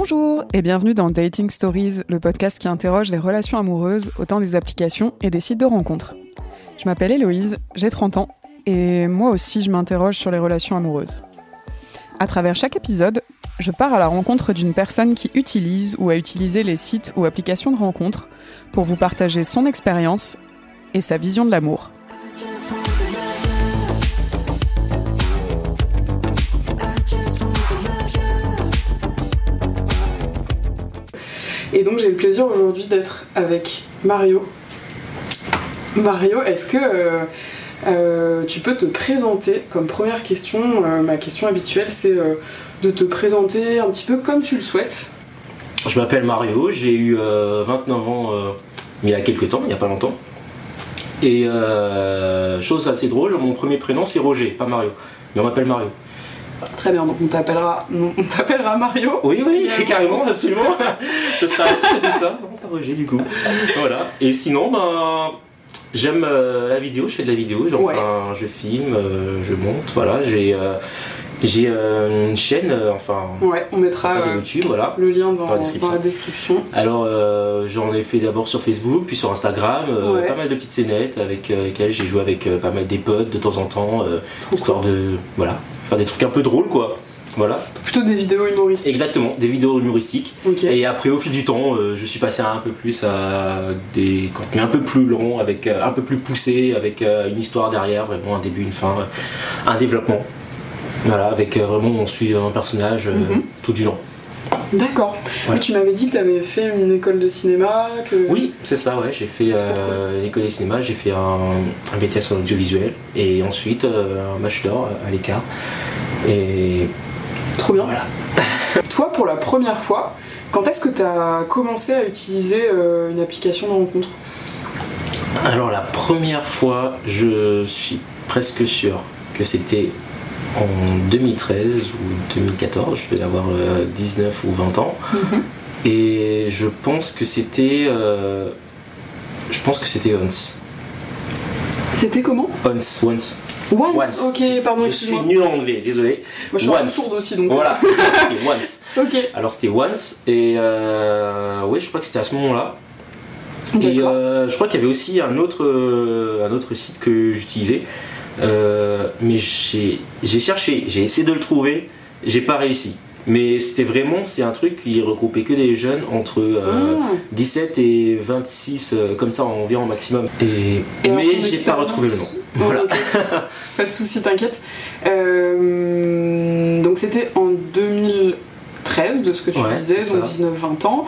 Bonjour et bienvenue dans Dating Stories, le podcast qui interroge les relations amoureuses au temps des applications et des sites de rencontres. Je m'appelle Héloïse, j'ai 30 ans et moi aussi je m'interroge sur les relations amoureuses. À travers chaque épisode, je pars à la rencontre d'une personne qui utilise ou a utilisé les sites ou applications de rencontres pour vous partager son expérience et sa vision de l'amour. Et donc j'ai le plaisir aujourd'hui d'être avec Mario. Mario, est-ce que euh, euh, tu peux te présenter comme première question? Euh, Ma question habituelle c'est de te présenter un petit peu comme tu le souhaites. Je m'appelle Mario, j'ai eu 29 ans il y a quelques temps, il n'y a pas longtemps. Et chose assez drôle, mon premier prénom c'est Roger, pas Mario. Mais on m'appelle Mario. Très bien, donc on t'appellera, on t'appellera Mario. Oui, oui, carrément, absolument. Ce sera tout à fait ça, non, pas Roger du coup. Voilà. Et sinon, ben, j'aime euh, la vidéo, je fais de la vidéo, enfin, je filme, euh, je monte, voilà, j'ai. Euh, j'ai une chaîne, enfin. Ouais, on mettra YouTube, voilà, le lien dans, la description. Alors, j'en ai fait d'abord sur Facebook, puis sur Instagram, pas mal de petites scénettes avec lesquelles j'ai joué avec pas mal des potes de temps en temps, histoire de. Voilà, faire des trucs un peu drôles quoi. Voilà. Plutôt des vidéos humoristiques. Exactement, des vidéos humoristiques. Et après, au fil du temps, euh, je suis passé un peu plus à des contenus un peu plus longs, avec euh, un peu plus poussés, avec euh, une histoire derrière, vraiment un début, une fin, un développement. Voilà, avec vraiment on suit un personnage mhm. tout du long. D'accord. tu m'avais dit que tu avais fait une école de cinéma. Que... Oui, c'est ça, ouais. J'ai fait une école de cinéma, j'ai fait un, un BTS en audiovisuel et ensuite un bachelor à l'écart. Et Trop bien. Voilà. Toi, pour la première fois, quand est-ce que tu as commencé à utiliser euh, une application de rencontre? Alors, la première fois, je suis presque sûr que c'était en 2013 ou 2014, je devais avoir 19 euh, ou 20 ans. Mhm. Et je pense que c'était. Euh, je pense que c'était Once. C'était comment? Once, Once. Once. Ok, pardon, Je suis nul en anglais, désolé. Moi, je suis once. sourde aussi, donc. Voilà, c'était Once. ok. Alors, c'était Once, et euh, oui, je crois que c'était à ce moment-là. Et euh, je crois qu'il y avait aussi un autre, euh, un autre site que j'utilisais. Euh, mais j'ai cherché, j'ai essayé de le trouver, j'ai pas réussi. Mais c'était vraiment, c'est un truc qui regroupait que des jeunes entre 17 ah. et 26, comme ça environ maximum. Et, et mais j'ai pas retrouvé le nom. Voilà. Pas de soucis, t'inquiète. Euh, donc c'était en 2013, de ce que tu disais, donc 19-20 ans.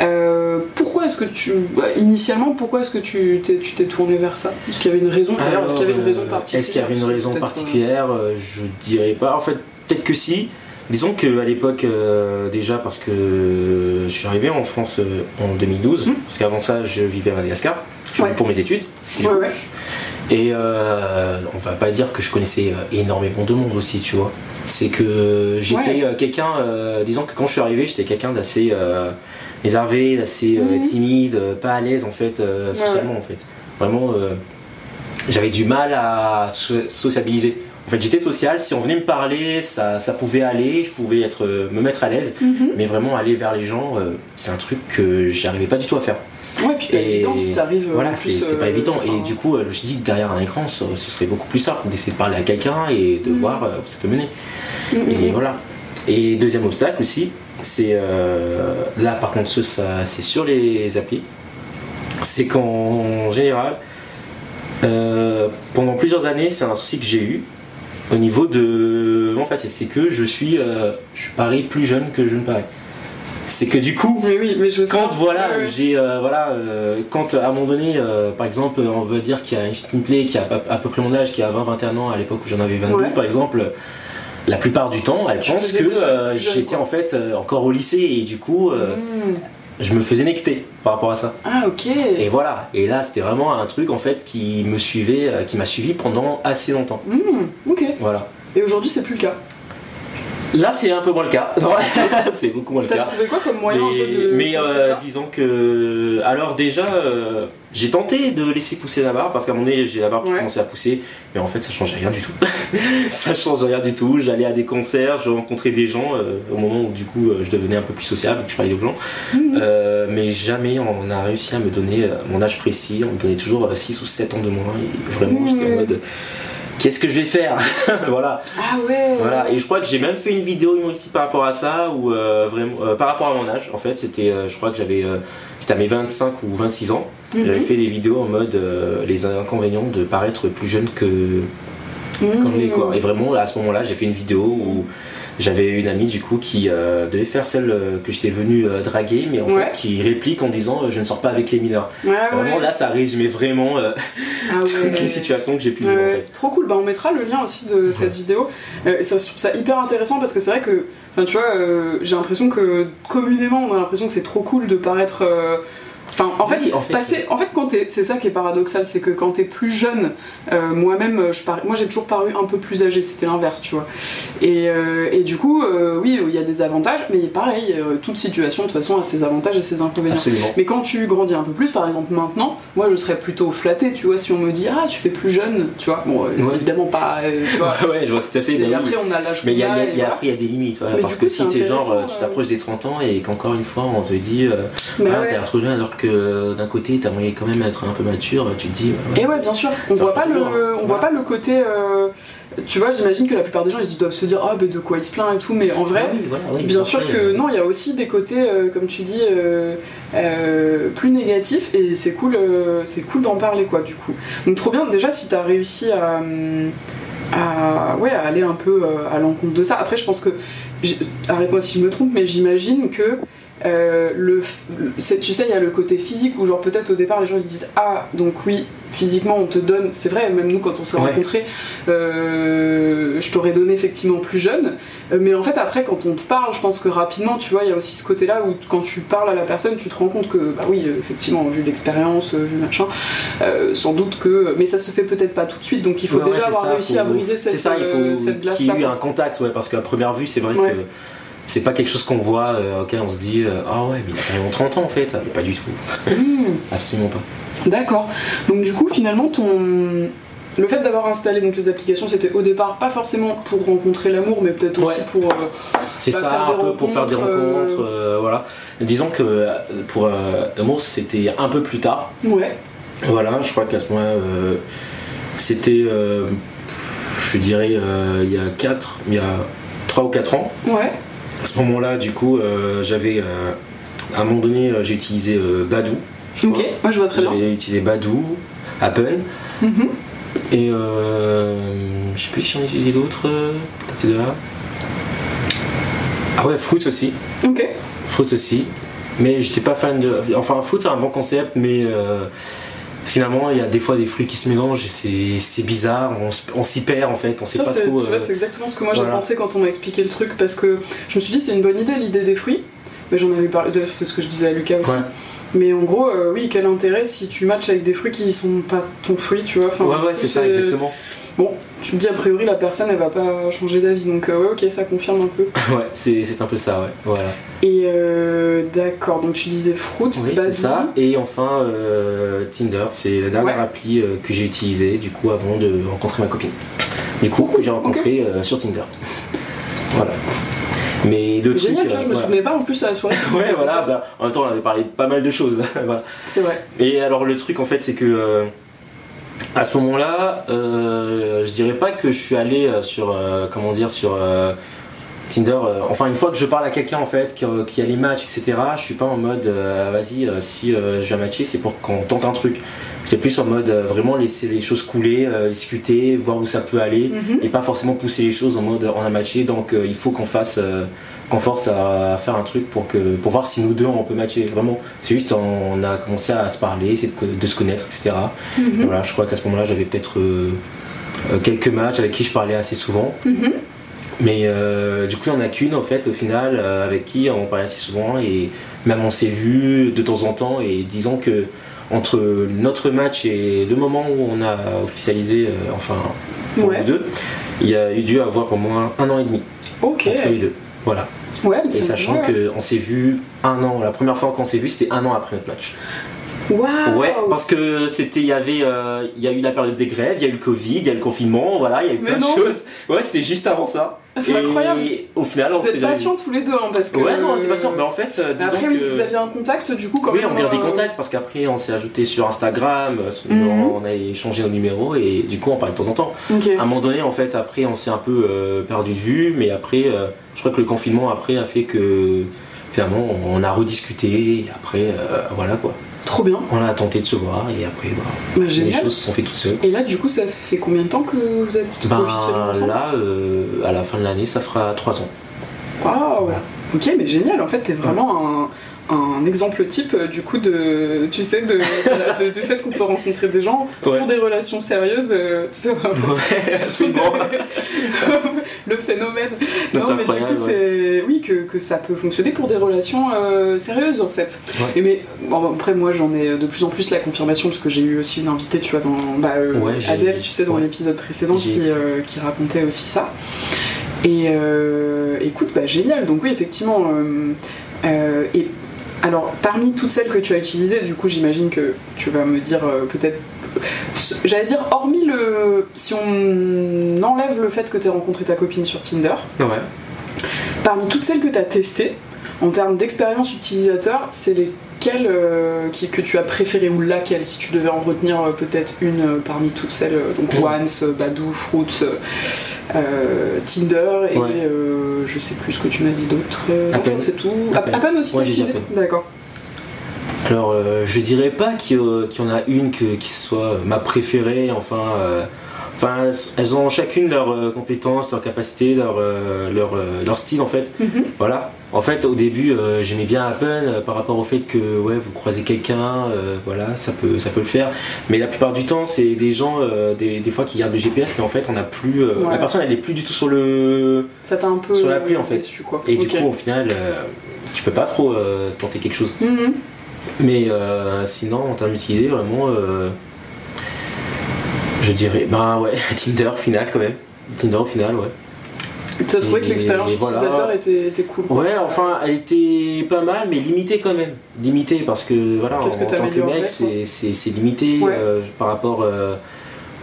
Euh, pourquoi est-ce que tu. Initialement, pourquoi est-ce que tu t'es tourné vers ça? Est-ce qu'il y avait une raison Est-ce qu'il y avait une raison particulière Est-ce qu'il y avait une raison particulière? Je dirais pas. En fait, peut-être que si. Disons qu'à l'époque, euh, déjà parce que je suis arrivé en France en 2012, hum. parce qu'avant ça, je vivais à Madagascar pour mes études. Ouais, ouais. Et euh, on va pas dire que je connaissais euh, énormément de monde aussi, tu vois. C'est que j'étais euh, quelqu'un, disons que quand je suis arrivé, j'étais quelqu'un d'assez réservé, d'assez mhm. timide, pas à l'aise en fait, socialement en fait. Vraiment, j'avais du mal à sociabiliser. En fait, j'étais social, si on venait me parler, ça, ça pouvait aller, je pouvais être, me mettre à l'aise, mhm. mais vraiment aller vers les gens, c'est un truc que j'arrivais pas du tout à faire. Ouais, puis pas évident si t'arrives. Euh, voilà, c'était pas euh, évident. Et du coup, euh, je me suis dit que derrière un écran, ce, serait beaucoup plus simple d'essayer de parler à quelqu'un et de mm. voir où ça peut mener. Mm, mm, et voilà. Et deuxième obstacle aussi, c'est là par contre, ça, c'est sur les applis. C'est qu'en général, pendant plusieurs années, c'est un souci que j'ai eu au niveau de mon fait c'est que je suis, je parie plus jeune que je ne parais c'est que du coup, quand voilà, j'ai euh, voilà, euh, quand à un moment donné, euh, par exemple, on veut dire qu'il y a une fille qui qui a à peu près mon âge, qui a 20-21 ans à l'époque où j'en avais 22, par exemple, la plupart du temps, elle pense que j'étais en fait encore au lycée et du coup, hmm. je me faisais nexter par rapport à ça. Ah ok. Et voilà, et là c'était vraiment un truc en fait qui me suivait, qui m'a suivi pendant assez longtemps. Hmm, ok. Voilà. Et aujourd'hui c'est plus le cas. Là, c'est un peu moins le cas. c'est beaucoup moins le T'as cas. trouvé quoi comme moyen Mais, de mais, euh, disons que. Alors, déjà, euh, j'ai tenté de laisser pousser la barbe parce qu'à un moment donné, j'ai la barbe qui Ouais. commençait à pousser, mais en fait, ça changeait rien du tout. ça change rien du tout. J'allais à des concerts, je rencontrais des gens euh, au moment où, du coup, je devenais un peu plus sociable, que je parlais aux gens. Mhm. Euh, mais jamais on a réussi à me donner mon âge précis. On me donnait toujours 6 ou 7 ans de moins. Et vraiment, j'étais en Mhm. mode. Qu'est-ce que je vais faire Voilà. Ah ouais. Voilà, et je crois que j'ai même fait une vidéo humoristique par rapport à ça, ou euh, vraiment, euh, par rapport à mon âge, en fait, c'était, euh, je crois que j'avais, euh, c'était à mes 25 ou 26 ans, Mhm. j'avais fait des vidéos en mode les inconvénients de paraître plus jeune que comme les quoi. Et vraiment, à ce moment-là, j'ai fait une vidéo où j'avais une amie du coup qui euh, devait faire celle euh, que j'étais venu euh, draguer, mais en Ouais. fait qui réplique en disant je ne sors pas avec les mineurs. Ouais. Vraiment là, ça résumait vraiment Ah toutes les situations que j'ai pu vivre en fait. Trop cool, bah, on mettra le lien aussi de cette vidéo. Ça, je trouve ça hyper intéressant parce que c'est vrai que, tu vois, j'ai l'impression que communément on a l'impression que c'est trop cool de paraître. Euh, Enfin, en, fait, en fait, passer, en fait, quand c'est ça qui est paradoxal, c'est que quand t'es plus jeune, euh, moi-même, je parais- moi j'ai toujours paru un peu plus âgé, c'était l'inverse, tu vois. Et, euh, et du coup, euh, oui, il y a des avantages, mais pareil, euh, toute situation de toute façon a ses avantages et ses inconvénients. Absolument. Mais quand tu grandis un peu plus, par exemple maintenant, moi je serais plutôt flattée, tu vois, si on me dit ah tu fais plus jeune, tu vois, bon euh, Ouais. évidemment pas, euh, tu vois. ouais, je vois tout à fait. oui. après on a l'âge Mais y a, y a- et il y a- voilà. après, il y a des limites. voilà, parce que si t'es genre, euh, tu euh. t'approches des 30 ans et qu'encore une fois, on te dit, euh, ah, t'es trop jeune, alors que euh, d'un côté, t'as moyen quand même d'être un peu mature, tu te dis, euh, Et ouais, bien sûr, on voit pas le, hein. on voit pas le côté, euh, tu vois, j'imagine que la plupart des gens ils doivent se dire ah ben de quoi il se plaint et tout, mais en vrai. ah oui, voilà, oui, Bien sûr que non, il y a aussi des côtés, euh, comme tu dis, euh, plus négatifs et c'est cool, c'est cool d'en parler quoi du coup. Donc trop bien déjà si t'as réussi à, à, ouais, à aller un peu à l'encontre de ça. Après je pense que, arrête-moi si je me trompe, mais j'imagine que euh, le, le- tu sais, il y a le côté physique où genre peut-être au départ les gens ils se disent ah donc oui physiquement on te donne, c'est vrai même nous quand on s'est Ouais. rencontrés, euh, je t'aurais donné effectivement plus jeune, euh, mais en fait après quand on te parle, je pense que rapidement tu vois il y a aussi ce côté là où quand tu parles à la personne tu te rends compte que bah oui euh, effectivement vu l'expérience, vu machin, euh, sans doute que, mais ça se fait peut-être pas tout de suite. Donc il faut ouais, déjà avoir ça, réussi faut- à briser c'est cette, ça, il faut cette glace qu'il y ait eu un contact, ouais, parce qu'à première vue, c'est vrai que c'est pas quelque chose qu'on voit, euh, ok, on se dit, euh, ah ouais, mais il a carrément 30 ans en fait, mais pas du tout, Mmh. absolument pas. D'accord. Donc du coup, finalement, ton le fait d'avoir installé donc les applications, c'était au départ pas forcément pour rencontrer l'amour, mais peut-être aussi Ouais. pour euh, C'est Bah, ça, faire un peu pour faire des rencontres, voilà. Disons que pour euh, Amour, c'était un peu plus tard. ouais. Voilà, je crois qu'à ce moment-là, c'était, je dirais, il y a 4, il y a 3 ou 4 ans. Ouais. À ce moment-là, du coup, euh, j'avais, euh, à un moment donné, euh, j'ai utilisé Badou. Ok. Moi, je vois très bien. J'avais utilisé Badou, Apple, Mhm. et euh, je sais plus si j'en ai utilisé d'autres, peut-être ces deux-là. Ah ouais, Fruits aussi. Ok. Fruits aussi. Mais j'étais pas fan de. Enfin, Fruits c'est un bon concept, mais euh, finalement, il y a des fois des fruits qui se mélangent et c'est- bizarre, on, s'y perd en fait, on sait Ça, pas trop. euh, c'est exactement ce que moi j'ai pensé quand on m'a expliqué le truc parce que je me suis dit c'est une bonne idée l'idée des fruits. Mais j'en avais parlé, c'est ce que je disais à Lucas aussi. Ouais. Mais en gros, euh, oui, quel intérêt si tu matches avec des fruits qui sont pas ton fruit, tu vois. Enfin, Ouais, ouais, c'est ça, exactement. Bon, tu te dis a priori la personne elle va pas changer d'avis donc euh, ouais, ok, ça confirme un peu. Ouais, c'est un peu ça, ouais. Voilà. Et euh, d'accord, donc tu disais Fruits, Oui, c'est ça. Et enfin, euh, Tinder, c'est la dernière Ouais. appli euh, que j'ai utilisée du coup avant de rencontrer ma copine. Du coup, que j'ai rencontré sur Tinder. Voilà. Mais le truc. Génial, tu vois, je me voilà. souvenais pas en plus à la soirée. Ouais, voilà, bah, en même temps, on avait parlé de pas mal de choses. voilà. C'est vrai. Et alors, le truc, en fait, c'est que à ce moment-là, euh, je dirais pas que je suis allé euh, sur, euh, comment dire, sur euh, Tinder. enfin, une fois que je parle à quelqu'un, en fait, qui, qui a les matchs, etc., je suis pas en mode, euh, vas-y, si je viens matcher, c'est pour qu'on tente un truc. C'est plus en mode vraiment laisser les choses couler, discuter, voir où ça peut aller, Mhm. et pas forcément pousser les choses en mode on a matché, donc il faut qu'on fasse, qu'on force à faire un truc pour que, pour voir si nous deux on peut matcher. Vraiment, c'est juste on a commencé à se parler, essayer de, se connaître, etc. Mhm. Et voilà, je crois qu'à ce moment-là j'avais peut-être euh, euh, quelques matchs avec qui je parlais assez souvent. Mhm. Mais euh, du coup, il n'y en a qu'une en fait, au final, avec qui on parlait assez souvent et même on s'est vu de temps en temps. Et disons que entre notre match et le moment où on a officialisé, euh, enfin, pour Ouais. nous deux, il y a eu dû avoir au moins un an et demi. Entre les deux. Voilà. Ouais, Et sachant qu'on s'est vu un an, la première fois qu'on s'est vu, c'était un an après notre match. Ouais, parce que c'était, il y avait, euh, il y a eu la période des grèves, il y a eu le Covid, il y a eu le confinement, voilà, il y a eu Mais plein de choses. Ouais, c'était juste avant ça. C'est Et incroyable. au final, on Vous s'est êtes jamais patients tous les deux, hein, parce que. Ouais, non, on était patients, mais en fait, euh, disons Après, que. vous aviez un contact, du coup, quand Oui, même. on garde des euh, contacts parce qu'après on s'est ajouté sur Instagram, Mhm. on a échangé nos numéros et du coup on parlait de temps en temps. Ok. À un moment donné, en fait, après on s'est un peu euh, perdu de vue, mais après, euh, je crois que le confinement après a fait que finalement on a rediscuté et après, euh, voilà quoi. Trop bien. On a tenté de se voir et après, voilà, Bah, les choses se sont faites toutes seules. Et là, du coup, ça fait combien de temps que vous êtes Ben officiellement ensemble là, euh, à la fin de l'année, ça fera 3 ans. Waouh Ok, mais génial, en fait, t'es vraiment un, un exemple type, euh, du coup, de, tu sais, de, de- fait qu'on peut rencontrer des gens Ouais. pour des relations sérieuses, euh, c'est vraiment Ouais, absolument. le phénomène. Non, Non, mais du coup, c'est oui que, que ça peut fonctionner pour des relations euh, sérieuses en fait. Ouais. Et mais bon, après, moi, j'en ai de plus en plus la confirmation parce que j'ai eu aussi une invitée, tu vois, dans bah, euh, Adèle, tu sais, dans l'épisode précédent, qui, euh, qui racontait aussi ça. Et écoute, bah génial. Donc oui, effectivement. euh, et alors, parmi toutes celles que tu as utilisées, du coup, j'imagine que tu vas me dire euh, peut-être. J'allais dire, hormis le. Si on enlève le fait que tu aies rencontré ta copine sur Tinder, Ouais. parmi toutes celles que tu as testées, en termes d'expérience utilisateur, c'est lesquelles euh, qui- que tu as préférées ou laquelle, si tu devais en retenir euh, peut-être une euh, parmi toutes celles, euh, donc Mm. Once, Badoo, Fruits, Tinder et Ouais. je sais plus ce que tu m'as dit d'autre. que c'est tout. Appen. Appen aussi, Ouais. D'accord. Alors, je dirais pas qu'il y, y en a une que- qui soit ma préférée, enfin. Euh, Enfin, elles ont chacune leurs euh, compétences, leurs capacités, leur, euh, leur, euh, leur style en fait. Mhm. Voilà. En fait, au début, euh, j'aimais bien Apple euh, par rapport au fait que ouais, vous croisez quelqu'un, euh, voilà, ça peut, ça peut le faire. Mais la plupart du temps, c'est des gens, euh, des, des fois, qui gardent le GPS, mais en fait, on n'a plus. euh. La personne, elle est plus du tout sur le. Ça t'a un peu Sur l'appli, en fait. quoi. Et du coup, au final, euh, tu peux pas trop euh, tenter quelque chose. Mhm. Mais euh, sinon, en termes d'utilité, vraiment, euh, je dirais, bah ouais, Tinder au final quand même. Tinder au final, ouais. T'as trouvé que l'expérience voilà. utilisateur était, était cool quoi. Ouais, enfin, elle était pas mal, mais limitée quand même. Limitée parce que voilà, en, que tant que mec, c'est- limité Ouais. euh, par rapport euh,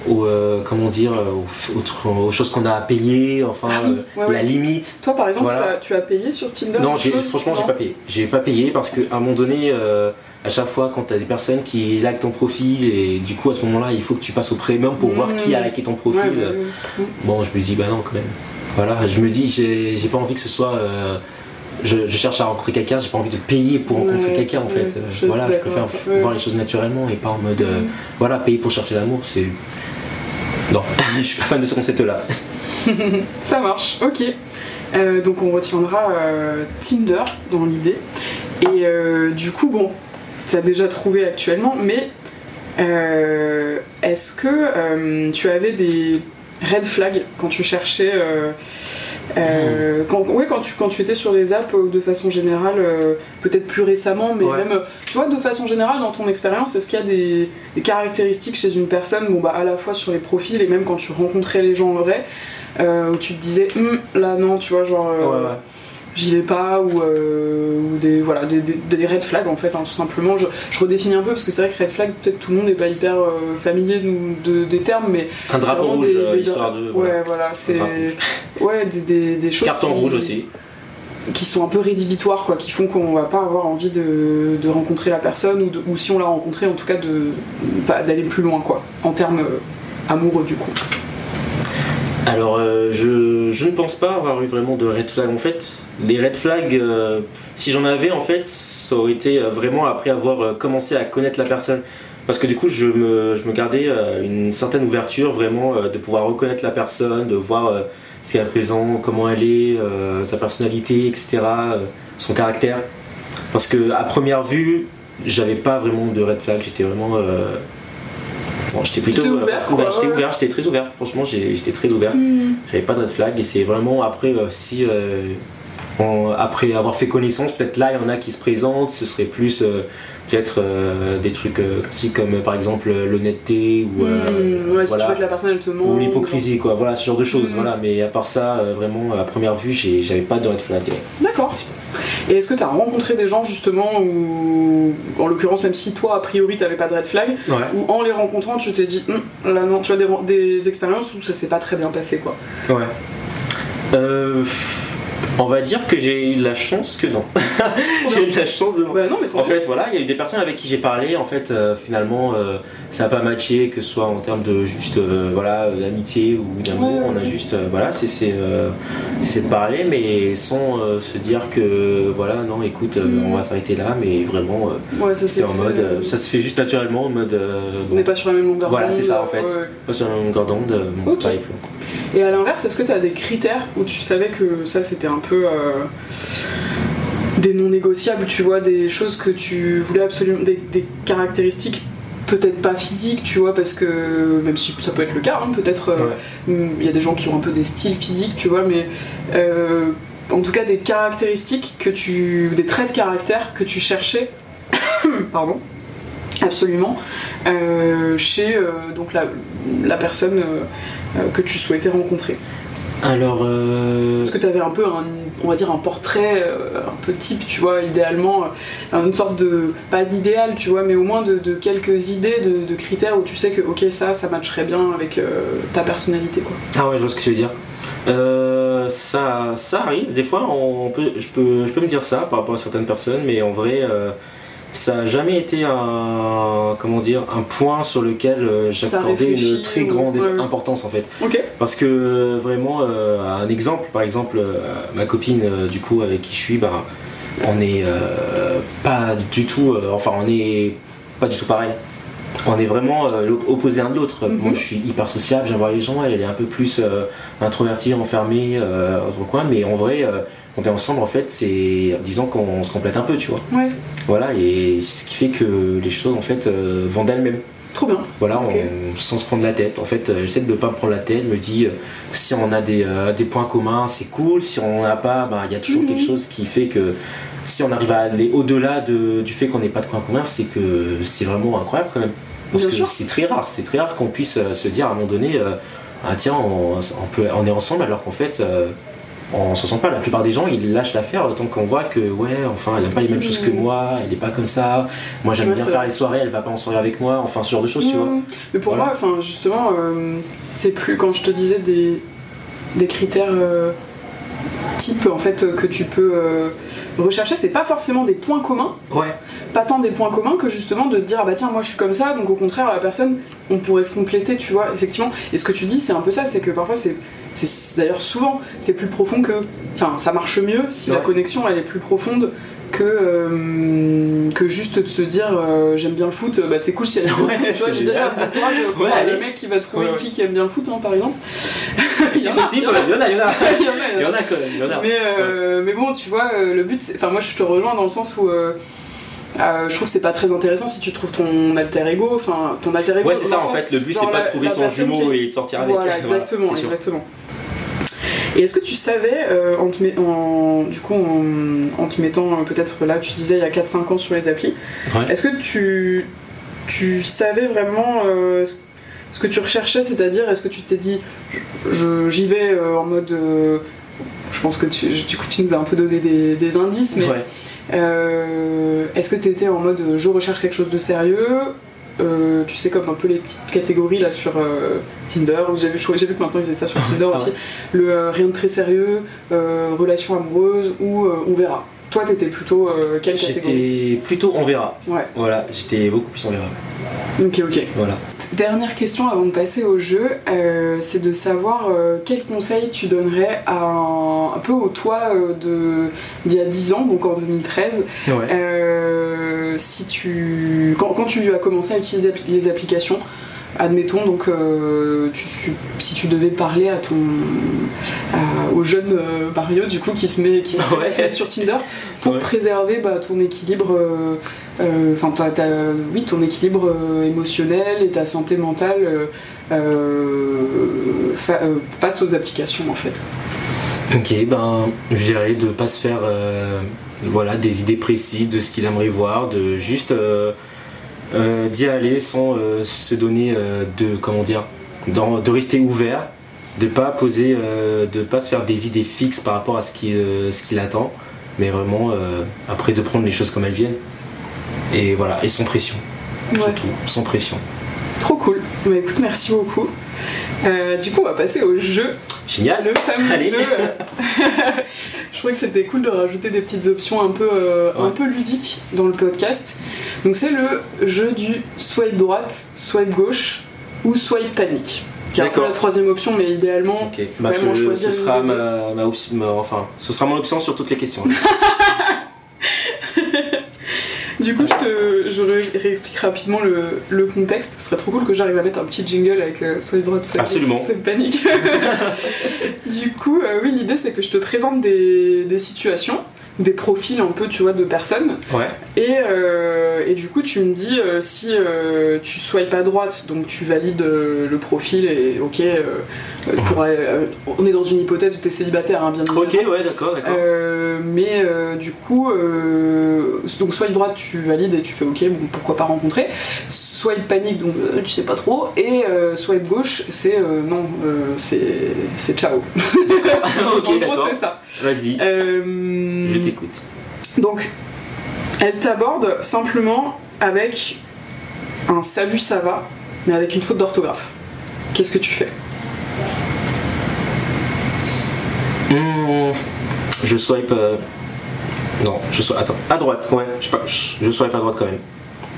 aux, euh, comment dire, aux, aux- aux choses qu'on a à payer, enfin, Ah oui, euh, ouais, la limite. Toi par exemple, Voilà. tu, as, tu as payé sur Tinder Non, franchement, j'ai pas payé. J'ai pas payé parce qu'à un moment donné, euh, à chaque fois, quand tu as des personnes qui likent ton profil, et du coup, à ce moment-là, il faut que tu passes au premium pour voir qui a liké ton profil. Ouais, bah, oui. Bon, je me dis, bah non, quand même. Voilà, je me dis, j'ai j'ai pas envie que ce soit. euh, je, je cherche à rencontrer quelqu'un, j'ai pas envie de payer pour rencontrer Ouais, quelqu'un en ouais, fait. je voilà, je préfère. Ouais. voir les choses naturellement et pas en mode. euh, Mhm. voilà, payer pour chercher l'amour, c'est. Non, je suis pas fan de ce concept-là. Ça marche, ok. Euh, donc on retiendra euh, Tinder dans l'idée. Et du coup, bon, t'as déjà trouvé actuellement, mais euh, est-ce que euh, tu avais des red flags quand tu cherchais. euh, euh, quand, ouais, quand tu, quand tu étais sur les apps de façon générale, peut-être plus récemment, mais Ouais. même, tu vois, de façon générale, dans ton expérience, est-ce qu'il y a des, des caractéristiques chez une personne, bon, bah, à la fois sur les profils et même quand tu rencontrais les gens en vrai, où tu te disais, Hum, là non, tu vois, genre, ouais. J'y vais pas, ou, euh, ou des, voilà, des, des- des red flags en fait, hein, tout simplement. Je, je redéfinis un peu parce que c'est vrai que red flag, peut-être tout le monde n'est pas hyper euh, familier de, de- des termes, mais. Un drapeau rouge, des- histoire de. Ouais, voilà. voilà, c'est. Ouais, des, des, des choses. Carton rouge aussi. qui sont un peu rédhibitoires, quoi, qui font qu'on va pas avoir envie de, de rencontrer la personne, ou, de- ou si on l'a rencontrée, en tout cas d'aller plus loin, quoi, en termes euh, amoureux du coup. Alors, euh, je, je ne pense pas avoir eu vraiment de red flag en fait. Les red flags, euh, si j'en avais en fait, ça aurait été euh, vraiment après avoir euh, commencé à connaître la personne. Parce que du coup, je me, je me gardais euh, une certaine ouverture vraiment euh, de pouvoir reconnaître la personne, de voir euh, ce qu'elle présente, comment elle est, euh, sa personnalité, etc., euh, son caractère. Parce que à première vue, j'avais pas vraiment de red flag, j'étais vraiment. euh, bon, j'étais plutôt. J'étais euh, ouvert, quoi, J'étais ouvert, j'étais très ouvert. Franchement, j'étais très ouvert. J'avais pas de red flag et c'est vraiment après euh, si euh, après avoir fait connaissance, peut-être là il y en a qui se présentent, ce serait plus peut-être des trucs aussi comme par exemple l'honnêteté ou mmh, si tu veux que la personne elle te ment, ou l'hypocrisie quoi voilà ce genre de choses mmh. voilà. Mais à part ça vraiment à première vue j'avais pas de red flag. D'accord. Et est-ce que tu as rencontré des gens justement où, en l'occurrence, même si toi a priori t'avais pas de red flag, ou en les rencontrant tu t'es dit, hum, là non, tu as des, des expériences où ça s'est pas très bien passé quoi? Ouais. On va dire que j'ai eu de la chance que non. j'ai eu de la chance de. Bah non, mais en fait, voilà, il y a eu des personnes avec qui j'ai parlé. En fait, euh, finalement, euh, ça n'a pas matché, que ce soit en termes de juste, euh, voilà, d'amitié ou d'amour. on a juste, voilà, c'est de parler, mais sans se dire que, voilà, non, écoute, mm. on va s'arrêter là, mais vraiment, c'est en mode, ça se fait juste naturellement, en mode. on n'est pas sur la même longueur d'onde. Voilà, c'est ça en fait. Pas sur la même longueur d'onde. Okay. Et à l'inverse, est-ce que tu as des critères où tu savais que ça c'était un peu euh, des non négociables, tu vois, des choses que tu voulais absolument, des, caractéristiques peut-être pas physiques, tu vois, parce que même si ça peut être le cas, hein, peut-être euh, il y a des gens qui ont un peu des styles physiques, tu vois, mais euh, en tout cas des caractéristiques que tu, des traits de caractère que tu cherchais, pardon, absolument, chez donc la, la personne que tu souhaitais rencontrer alors. Euh... Est-ce que tu avais un peu un, on va dire un portrait euh, un peu type, tu vois, idéalement, euh, une sorte de, pas d'idéal, tu vois, mais au moins de, quelques idées, de, critères où tu sais que, ok, ça, ça matcherait bien avec ta personnalité, quoi. Ah ouais, je vois ce que tu veux dire. ça, ça arrive, des fois, on peut, je, peux, je peux me dire ça par rapport à certaines personnes, mais en vrai ça n'a jamais été un comment dire un point sur lequel euh, j'accordais une très grande importance en fait. Parce que vraiment euh, un exemple par exemple euh, ma copine du coup avec qui je suis bah on n'est pas du tout enfin on est pas du tout pareil. On est vraiment opposé l'un de l'autre. Mhm. Moi je suis hyper sociable, j'aime voir les gens, elle, elle est un peu plus introvertie, enfermée dans coin, mais en vrai on est ensemble en fait c'est disons qu'on se complète un peu tu vois ouais. voilà et ce qui fait que les choses en fait euh, vont d'elles-mêmes trop bien voilà sans se prendre la tête en fait euh, j'essaie de ne pas me prendre la tête me dis euh, si on a des, points communs c'est cool si on n'en a pas bah, il y a toujours quelque mhm. chose qui fait que si on arrive à aller au-delà du fait qu'on n'ait pas de points communs c'est que c'est vraiment incroyable quand même parce que c'est très rare c'est très rare qu'on puisse se dire à un moment donné ah tiens on, peut, on est ensemble alors qu'en fait on se sent pas. La plupart des gens, ils lâchent l'affaire tant qu'on voit que, ouais, enfin, elle n'a pas les mêmes choses que moi, elle n'est pas comme ça. Moi, j'aime bien faire les soirées, elle va pas en soirée avec moi. Enfin, ce genre de choses, tu vois. Mais pour moi, enfin, justement, euh, c'est plus quand je te disais des, des critères euh, type en fait que tu peux euh, rechercher, c'est pas forcément des points communs. Ouais. Pas tant des points communs que justement de dire ah bah tiens moi je suis comme ça donc au contraire la personne on pourrait se compléter tu vois effectivement et ce que tu dis c'est un peu ça c'est que parfois c'est c'est d'ailleurs souvent, c'est plus profond que. Enfin, ça marche mieux si la connexion elle est plus profonde que, euh, que juste de se dire euh, j'aime bien le foot, bah c'est cool si elle est ouais, Tu vois, j'ai déjà bon courage pour le mec qui va trouver une fille qui aime bien le foot, hein, par exemple. C'est possible, il y en a, il y en a. Il y en a, y en a quand même. Il y en a. Mais, euh, mais bon, tu vois, le but, enfin, moi je te rejoins dans le sens où. je trouve que c'est pas très intéressant si tu trouves ton alter ego, enfin ton alter ego. Ouais, c'est ça en fait. Le but c'est pas de trouver son jumeau et de sortir avec. Voilà, exactement, exactement. Et est-ce que tu savais, euh, en, te en, du coup, en, te mettant euh, peut-être là, tu disais il y a 4-5 ans sur les applis, est-ce que tu, tu savais vraiment euh, ce que tu recherchais, c'est-à-dire est-ce que tu t'es dit j'y vais en mode. je pense que tu, du coup, tu nous as un peu donné des, indices, mais. est-ce que tu étais en mode je recherche quelque chose de sérieux euh, tu sais, comme un peu les petites catégories là sur euh, Tinder. J'ai vu, vu que maintenant ils faisaient ça sur Tinder ah aussi. Le euh, rien de très sérieux, relation amoureuse ou on verra. Toi, t'étais plutôt quelle catégorie J'étais plutôt on verra. Ouais. Voilà, j'étais beaucoup plus on verra. Ok, ok. Voilà. Dernière question avant de passer au jeu, c'est de savoir quel conseil tu donnerais à un, peu au toi de d'il y a 10 ans, donc en 2013. Ouais si tu, quand, tu as commencé à utiliser les applications, admettons donc euh, si tu devais parler à ton au jeune euh, Mario du coup qui se met qui sur Tinder pour préserver bah, ton équilibre euh, enfin oui ton équilibre émotionnel et ta santé mentale face aux applications en fait. Ok, ben, je dirais de pas se faire euh, voilà, des idées précises de ce qu'il aimerait voir, de juste euh, euh, d'y aller sans euh, se donner euh, de, comment dire, dans- de rester ouvert, de pas poser, euh, de pas se faire des idées fixes par rapport à ce euh, ce qu'il attend, mais vraiment euh, après de prendre les choses comme elles viennent. Et voilà, et sans pression, Ouais. surtout, sans pression. Trop cool. Bah, écoute, merci beaucoup. Euh, du coup, on va passer au jeu. Génial Le fameux Allez. jeu. Je trouvais que c'était cool de rajouter des petites options un peu, euh, un peu ludiques dans le podcast. Donc, c'est le jeu du swipe droite, swipe gauche ou swipe panique. Qui est la troisième option, mais idéalement, bah, Vraiment ce, choisir ce sera ma, ma- enfin, ce sera mon option sur toutes les questions. Du coup, je, te, je ré- réexplique rapidement le, le contexte. Ce serait trop cool que j'arrive à mettre un petit jingle avec euh, swipe Absolument. swipe panique. du coup, euh, oui, l'idée c'est que je te présente des, des situations, des profils un peu, tu vois, de personnes. Ouais. Et, euh, et du coup, tu me dis euh, si euh, tu swipes à droite, donc tu valides le profil et ok, pour, on est dans une hypothèse où tu es célibataire, hein, bien évidemment. Ok, ouais, d'accord, d'accord. Mais du coup, donc swipe droite, tu valides et tu fais ok, bon, pourquoi pas rencontrer. Swipe panique, donc euh, tu sais pas trop. Et euh, swipe gauche, c'est euh, non, euh, c'est ciao. ok, en gros, c'est ça. Vas-y, je t'écoute. donc, elle t'aborde simplement avec un salut, ça va, mais avec une faute d'orthographe. Qu'est-ce que tu fais? Hmm, je swipe. Non, je swipe. Attends, à droite, ouais, je sais pas, je je swipe à droite quand même.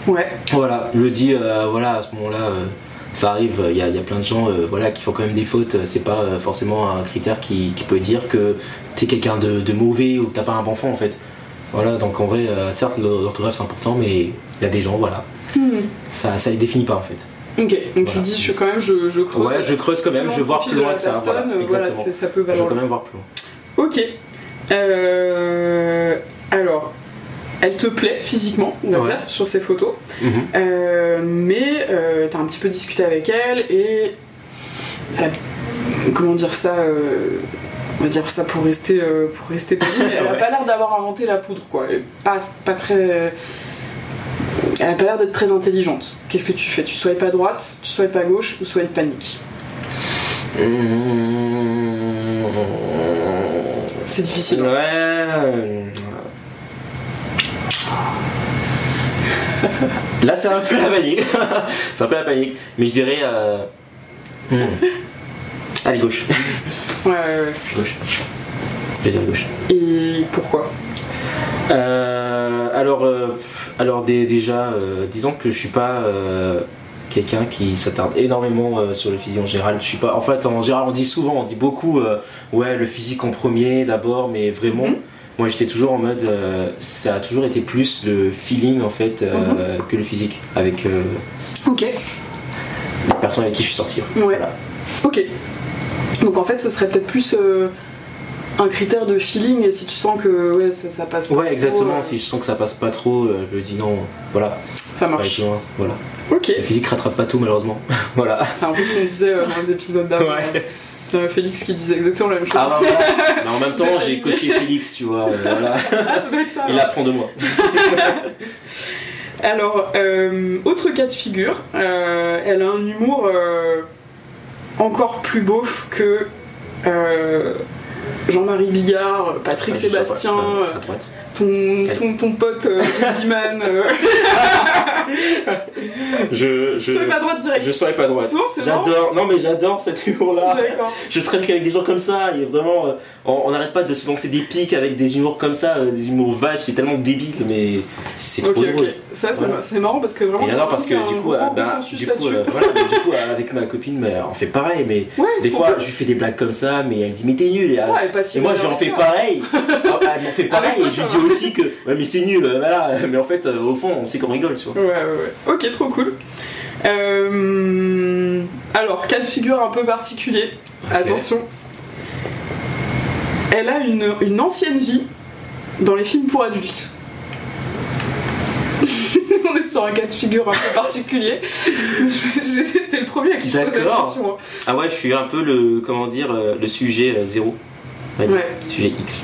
Ouais, Voilà, je le dis, euh, voilà, à ce moment-là, euh, ça arrive, il y, y a plein de gens euh, voilà, qui font quand même des fautes, c'est pas euh, forcément un critère qui, qui peut dire que t'es quelqu'un de, de mauvais ou que t'as pas un bon enfant en fait. Voilà, donc en vrai, euh, certes, l'orthographe c'est important, mais il y a des gens, voilà, ça, ça les définit pas en fait. ok. Donc tu dis, je, quand même, je, je creuse. Ouais, je creuse quand même, je veux voir plus loin que ça. Voilà, voilà, ça peut je veux valoir. quand même voir plus loin. Ok. Euh, alors, elle te plaît physiquement, on va Ouais. dire, sur ces photos. Mhm. Euh, mais euh, t'as un petit peu discuté avec elle et elle a- comment dire ça euh, on va dire ça pour rester pour rester poli, mais elle a Ouais. pas l'air d'avoir inventé la poudre quoi Elle pas, pas très elle a pas l'air d'être très intelligente qu'est-ce que tu fais? Tu swipes à droite tu swipes à gauche ou swipes panique? C'est difficile. Ouais. Là, c'est un peu la panique. c'est un peu la panique. Mais je dirais. euh, hmm. Allez, gauche. ouais, ouais, ouais. Gauche. Je vais dire gauche. et pourquoi? Euh, alors, euh, alors déjà, euh, disons que je suis pas euh, quelqu'un qui s'attarde énormément euh, sur le physique en général. Je suis pas. En fait, en général, on dit souvent, on dit beaucoup, euh, ouais, le physique en premier d'abord, mais vraiment, Mhm. Moi, j'étais toujours en mode, euh, ça a toujours été plus le feeling en fait euh, que le physique avec euh, ok les personnes avec qui je suis sorti. Ouais. Voilà. Ok. Donc en fait, ce serait peut-être plus un critère de feeling et si tu sens que ouais, ça, ça passe pas Ouais, trop, exactement. Si je sens que ça passe pas trop, je me dis non. Voilà. ça marche. Voilà. Ok. Le physique rattrape pas tout malheureusement. voilà. C'est un peu ce qu'on disait dans les épisodes d'avant. Ouais. Félix qui disait exactement la même chose. Ah bah voilà. Mais en même temps, j'ai coaché Félix, tu vois. euh, voilà. Ah, ça doit être ça. Il alors. apprend de moi. Alors, euh, autre cas de figure, euh, elle a un humour euh, encore plus beauf que Jean-Marie Bigard, Patrick Ah, je sais pas, Sébastien, à droite. Ton, ton, ton pote euh, Rugbyman. euh, Je, je suis pas droite direct. je swipe à droite. Souvent, c'est marrant. J'adore. Non mais j'adore cet humour-là. D'accord. Je traîne qu'avec des gens comme ça. A vraiment, euh, on n'arrête pas de se lancer des pics avec des humours comme ça, euh, des humours vaches. C'est tellement débile, mais c'est trop drôle. Ça, c'est Voilà. c'est marrant parce que vraiment. Et alors parce que du coup, bah, du coup, là-dessus. voilà, mais du coup, avec ma copine, mais, on fait pareil. Mais Ouais, des fois, je lui fais des blagues comme ça, mais elle dit mais t'es nul. Et, Ouais, pas et moi, j'en fais pareil. Ah, elle m'en fait pareil et je lui dis. Aussi que ouais mais c'est nul. Voilà. Mais en fait, euh, au fond, on sait qu'on rigole, tu vois. Ouais, ouais, ouais. Ok, trop cool. Euh, Alors, cas de figure un peu particulier. Attention. Elle a une, une ancienne vie dans les films pour adultes. On est sur un cas de figure un peu particulier. C'était le premier à qui je posais la question. hein. Ah ouais, je suis un peu le comment dire euh, le sujet zéro. Dire. Ouais. Sujet X.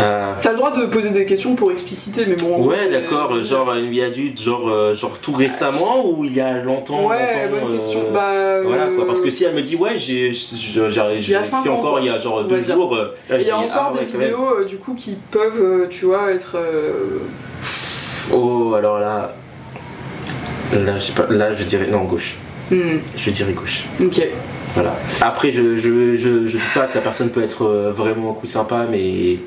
Euh, T'as le droit de poser des questions pour expliciter, mais bon. Ouais, d'accord, euh, genre une vie adulte, genre, euh, genre tout récemment ou il y a longtemps Ouais, longtemps, bonne euh, question. Bah, Voilà quoi, euh, parce que si elle me dit ouais, j'ai fait encore il y a genre deux jours, euh, Il y a je encore ah ouais, des vidéos euh, du coup qui peuvent, euh, tu vois, être. euh, Oh, alors là. Là, j'ai pas, là, je dirais. Non, gauche. hmm, Je dirais gauche. ok. Voilà. Après, je, je, je, je dis pas que la personne peut être euh, vraiment un coup sympa, mais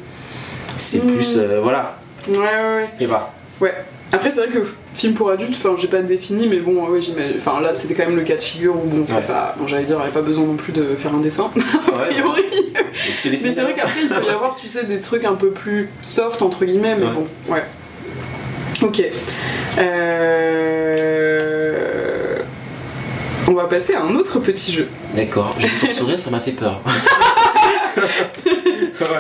c'est Mm. plus. euh, voilà. Ouais, ouais, ouais. Et bah. Ouais. Après, c'est vrai que film pour adultes, enfin, j'ai pas défini, mais bon, ouais, j'imagine. Enfin, là, c'était quand même le cas de figure où, bon, c'est Ouais. pas. Bon, j'allais dire, il n'y avait pas besoin non plus de faire un dessin, a priori. Mais c'est vrai qu'après, il peut y avoir, tu sais, des trucs un peu plus soft, entre guillemets, mais Ouais. bon, ouais. Ok. Euh... On va passer à un autre petit jeu. D'accord. J'ai vu ton sourire, ça m'a fait peur.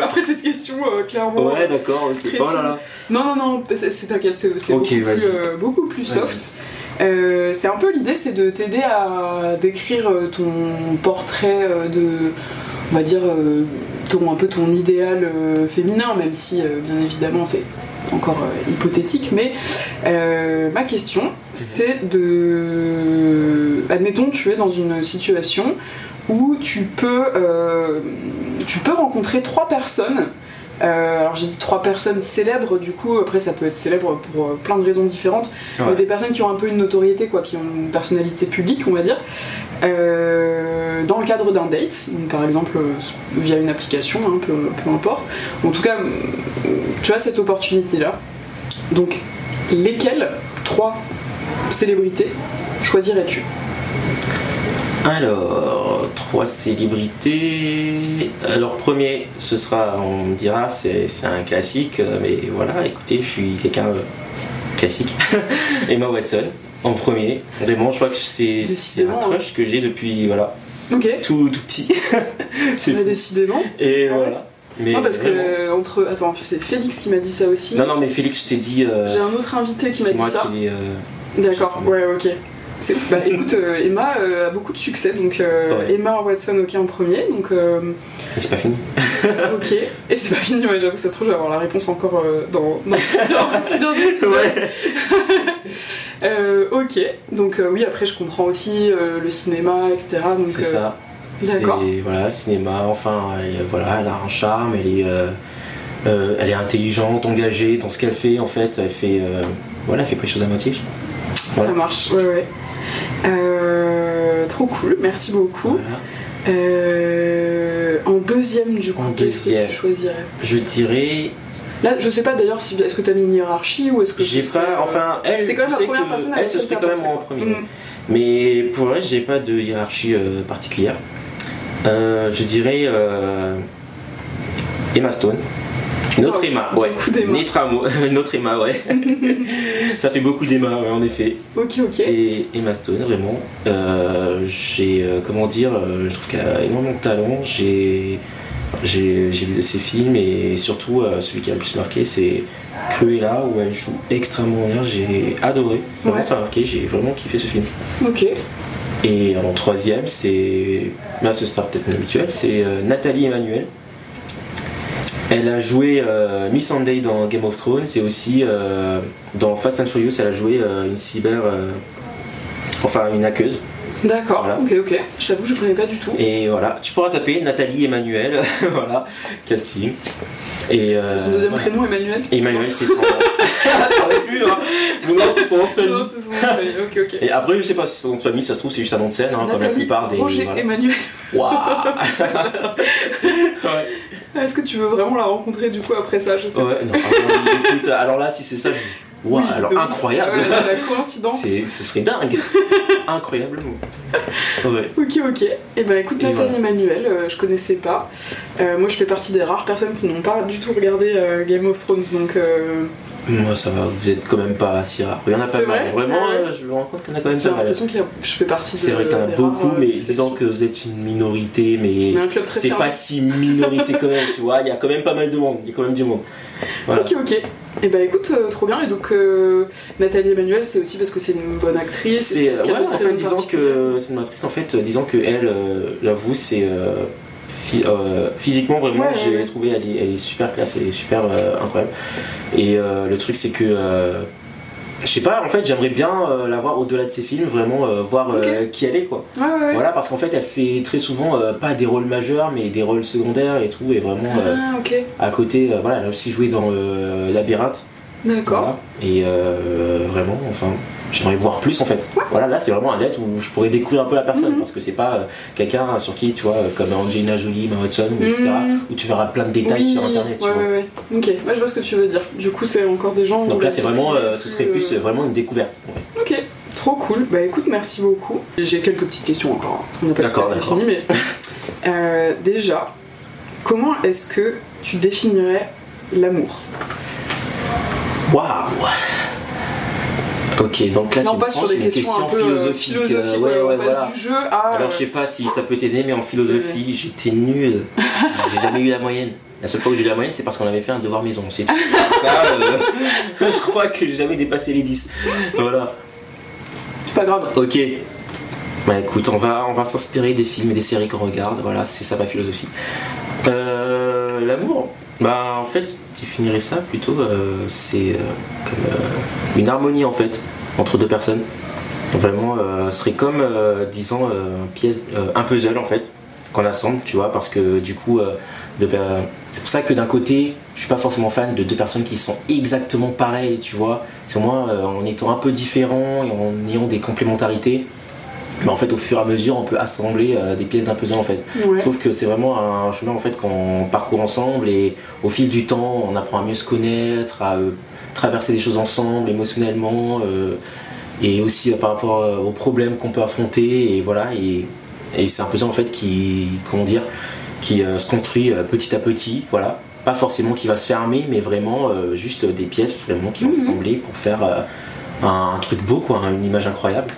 Après cette question, euh, clairement. Ouais, d'accord, ok. Précise. Oh là là. Non, non, non, c'est t'inquiète, c'est beaucoup, euh, beaucoup plus Vas-y. soft. Euh, c'est un peu l'idée, c'est de t'aider à décrire euh, ton portrait euh, de, on va dire, euh, ton, un peu ton idéal euh, féminin, même si, euh, bien évidemment, c'est encore euh, hypothétique. Mais euh, ma question, c'est de, admettons, tu es dans une situation où tu peux, euh, tu peux rencontrer trois personnes euh, alors j'ai dit trois personnes célèbres, du coup après ça peut être célèbre pour euh, plein de raisons différentes, Ouais. mais des personnes qui ont un peu une notoriété, quoi, qui ont une personnalité publique, on va dire, euh, dans le cadre d'un date, donc, par exemple euh, via une application, hein, peu, peu importe. En tout cas, tu as cette opportunité-là. Donc lesquelles trois célébrités choisirais-tu? Alors, trois célébrités. Alors, premier, ce sera, on me dira, c'est un classique, euh, mais voilà, écoutez, je suis quelqu'un euh, classique. Emma Watson, en premier. Vraiment, je crois que c'est un crush que j'ai depuis, voilà, tout, tout petit. c'est décidément. Et Ah voilà. Mais Non, parce que vraiment. entre. Attends, c'est Félix qui m'a dit ça aussi. Non, non, mais Félix, je t'ai dit. euh, J'ai un autre invité qui m'a dit ça. qui euh, D'accord, ouais, ok. C'est. Bah écoute, euh, Emma euh, a beaucoup de succès, donc euh, Ouais. Emma Watson, ok, en premier, donc euh, Mais c'est pas fini. ok. Et c'est pas fini, ouais, j'avoue, ça se trouve, je vais avoir la réponse encore dans, dans plusieurs, plusieurs épisodes. Ok, donc oui, après, je comprends aussi le cinéma, etc. Donc, C'est ça. d'accord. C'est voilà, cinéma, enfin, elle, voilà, elle a un charme, elle est, elle est intelligente, engagée dans ce qu'elle fait, en fait, elle fait, voilà, elle fait pas les choses à moitié. Ça marche, ouais, ouais. Euh, trop cool, merci beaucoup. Voilà. Euh, en deuxième, du coup, qu'est-ce que tu choisirais Je dirais, Là, je sais pas d'ailleurs si est-ce que t'as mis une hiérarchie ou est-ce que j'ai pas, euh, enfin, elle, c'est quand même la première personne elle, ce serait quand même en premier. Mm. Mais pour vrai, j'ai pas de hiérarchie euh, particulière. Je dirais Emma Stone. Une autre Oh, Emma, ouais. Une autre, Emma, ouais. Ça fait beaucoup d'Emma, ouais, en effet. Ok, ok. Et Emma Stone, vraiment, euh, j'ai, euh, comment dire, euh, je trouve qu'elle a énormément de talent. J'ai, j'ai, vu de ses films et surtout celui qui a le plus marqué, c'est Cruella, où elle joue extrêmement bien. J'ai adoré, vraiment Ouais. ça m'a marqué. J'ai vraiment kiffé ce film. Ok. Et en troisième, c'est, là ce sera peut-être inhabituel, c'est Nathalie Emmanuel. Elle a joué euh, Miss Sunday dans Game of Thrones et aussi euh, dans Fast and Furious, elle a joué euh, une cyber, enfin une hackeuse. D'accord. Voilà. Ok, ok. Je t'avoue, je connais pas du tout. Et voilà, tu pourras taper Nathalie Emmanuel, voilà, casting. Et euh, C'est son deuxième voilà. prénom, Emmanuel Emmanuel, c'est son. ça aurait pu, hein. Mais non, c'est son nom de famille. Non, c'est son nom de famille. Ok, ok. Et après, je sais pas si c'est son nom de famille, ça se trouve, c'est juste un nom de scène, hein, comme la plupart des. Roger voilà. Emmanuel. Waouh Ouais. Est-ce que tu veux vraiment la rencontrer du coup après ça? Je sais Ouais, non, alors, écoute, alors là, si c'est ça, je Oui, alors de ouf. incroyable Ah ouais, La coïncidence. C'est- Ce serait dingue Incroyablement Ouais. Ok, ok. Et ben écoute, Et Nathalie voilà. Emmanuel, euh, je connaissais pas. Euh, moi, je fais partie des rares personnes qui n'ont pas du tout regardé euh, Game of Thrones, donc. euh, Moi, ça va, vous êtes quand même pas si rare. Il y en a pas mal. vrai Vraiment, Ah ouais. euh, je me rends compte qu'il y en a quand même J'ai pas mal. l'impression que je fais partie de. C'est vrai qu'il y en a beaucoup, rares, euh, mais disons que vous êtes une minorité, mais c'est pas si minorité quand même, tu vois. Il y a quand même pas mal de monde, il y a quand même du monde. Voilà. Ok, ok. Et bah écoute, euh, trop bien. Et donc, euh, Nathalie Emmanuel, c'est aussi parce que c'est une bonne actrice. C'est a ouais, en fait, particulières que c'est une actrice en fait, euh, disons que elle, euh, j'avoue, c'est euh, physiquement, vraiment, j'ai trouvé elle est, elle est, super classe, elle est super incroyable. Et le truc, c'est que je sais pas, en fait, j'aimerais bien euh, la voir au-delà de ses films, vraiment euh, voir euh, qui elle est, quoi. Voilà, parce qu'en fait, elle fait très souvent pas des rôles majeurs, mais des rôles secondaires et tout, et vraiment ah, à côté, voilà, elle a aussi joué dans Labyrinthe. D'accord. Et vraiment, enfin, j'aimerais voir plus en fait. Voilà, là c'est vraiment un net où je pourrais découvrir un peu la personne mhm. parce que c'est pas euh, quelqu'un sur qui, tu vois, comme Angelina Jolie, Emma Watson, etc., mhm. où tu verras plein de détails sur internet. Tu ouais, vois. Ouais, ok, moi je vois ce que tu veux dire. Du coup, c'est encore des gens. Donc là, c'est vraiment, euh, ce serait plus euh, vraiment une découverte. Ok, trop cool. Bah écoute, merci beaucoup. J'ai quelques petites questions encore. D'accord, d'accord. Fini, mais déjà, comment est-ce que tu définirais l'amour? Waouh Ok, donc là, tu me sur une question philosophique. Euh, ouais, ouais, voilà. Du jeu Alors, je sais pas si ça peut t'aider, mais en philosophie, j'étais nul. j'ai jamais eu la moyenne. La seule fois où j'ai eu la moyenne, c'est parce qu'on avait fait un devoir maison. C'est tout. ça, euh, je crois que j'ai jamais dépassé les 10. Voilà. C'est pas grave. Ok. Bah écoute, on va, on va s'inspirer des films et des séries qu'on regarde. Voilà, c'est ça ma philosophie. Euh, L'amour, bah en fait, définirais ça plutôt, euh, c'est euh, comme euh, une harmonie en fait entre deux personnes. Vraiment, ce serait comme, disons, un, puzzle en fait qu'on assemble, tu vois, parce que du coup, c'est pour ça que d'un côté, je suis pas forcément fan de deux personnes qui sont exactement pareilles, tu vois. C'est moi, en étant un peu différents et en ayant des complémentarités, mais en fait au fur et à mesure on peut assembler euh, des pièces d'un puzzle en fait. Je trouve que c'est vraiment un chemin en fait qu'on parcourt ensemble et au fil du temps on apprend à mieux se connaître, à euh, traverser des choses ensemble émotionnellement euh, et aussi par rapport aux problèmes qu'on peut affronter et voilà et, c'est un puzzle en fait qui comment dire qui se construit petit à petit voilà pas forcément qui va se fermer mais vraiment juste des pièces vraiment qui vont mhm. s'assembler pour faire un, truc beau quoi une image incroyable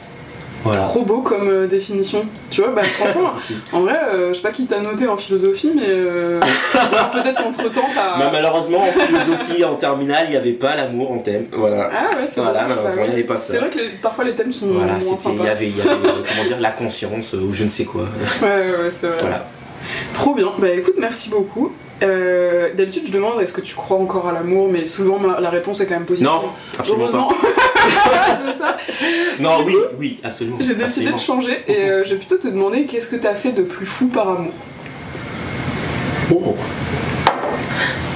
Trop beau comme euh, définition. Tu vois, bah franchement, en vrai, euh, je sais pas qui t'a noté en philosophie, mais euh, peut-être qu'entre temps t'as. Bah, malheureusement, en philosophie, en terminale, il n'y avait pas l'amour en thème. Voilà. Ah ouais, c'est Voilà, malheureusement, il n'y avait pas ça. C'est vrai que parfois les thèmes sont. Voilà, Il y avait, y avait comment dire, la conscience ou je ne sais quoi. Ouais, ouais, c'est vrai. Voilà. Trop bien. Bah écoute, merci beaucoup. Euh, d'habitude, je demande est-ce que tu crois encore à l'amour, mais souvent la réponse est quand même positive. Non, absolument pas. C'est ça. Non, oui, oui, absolument. J'ai décidé de changer et euh, je vais plutôt te demander qu'est-ce que tu as fait de plus fou par amour Oh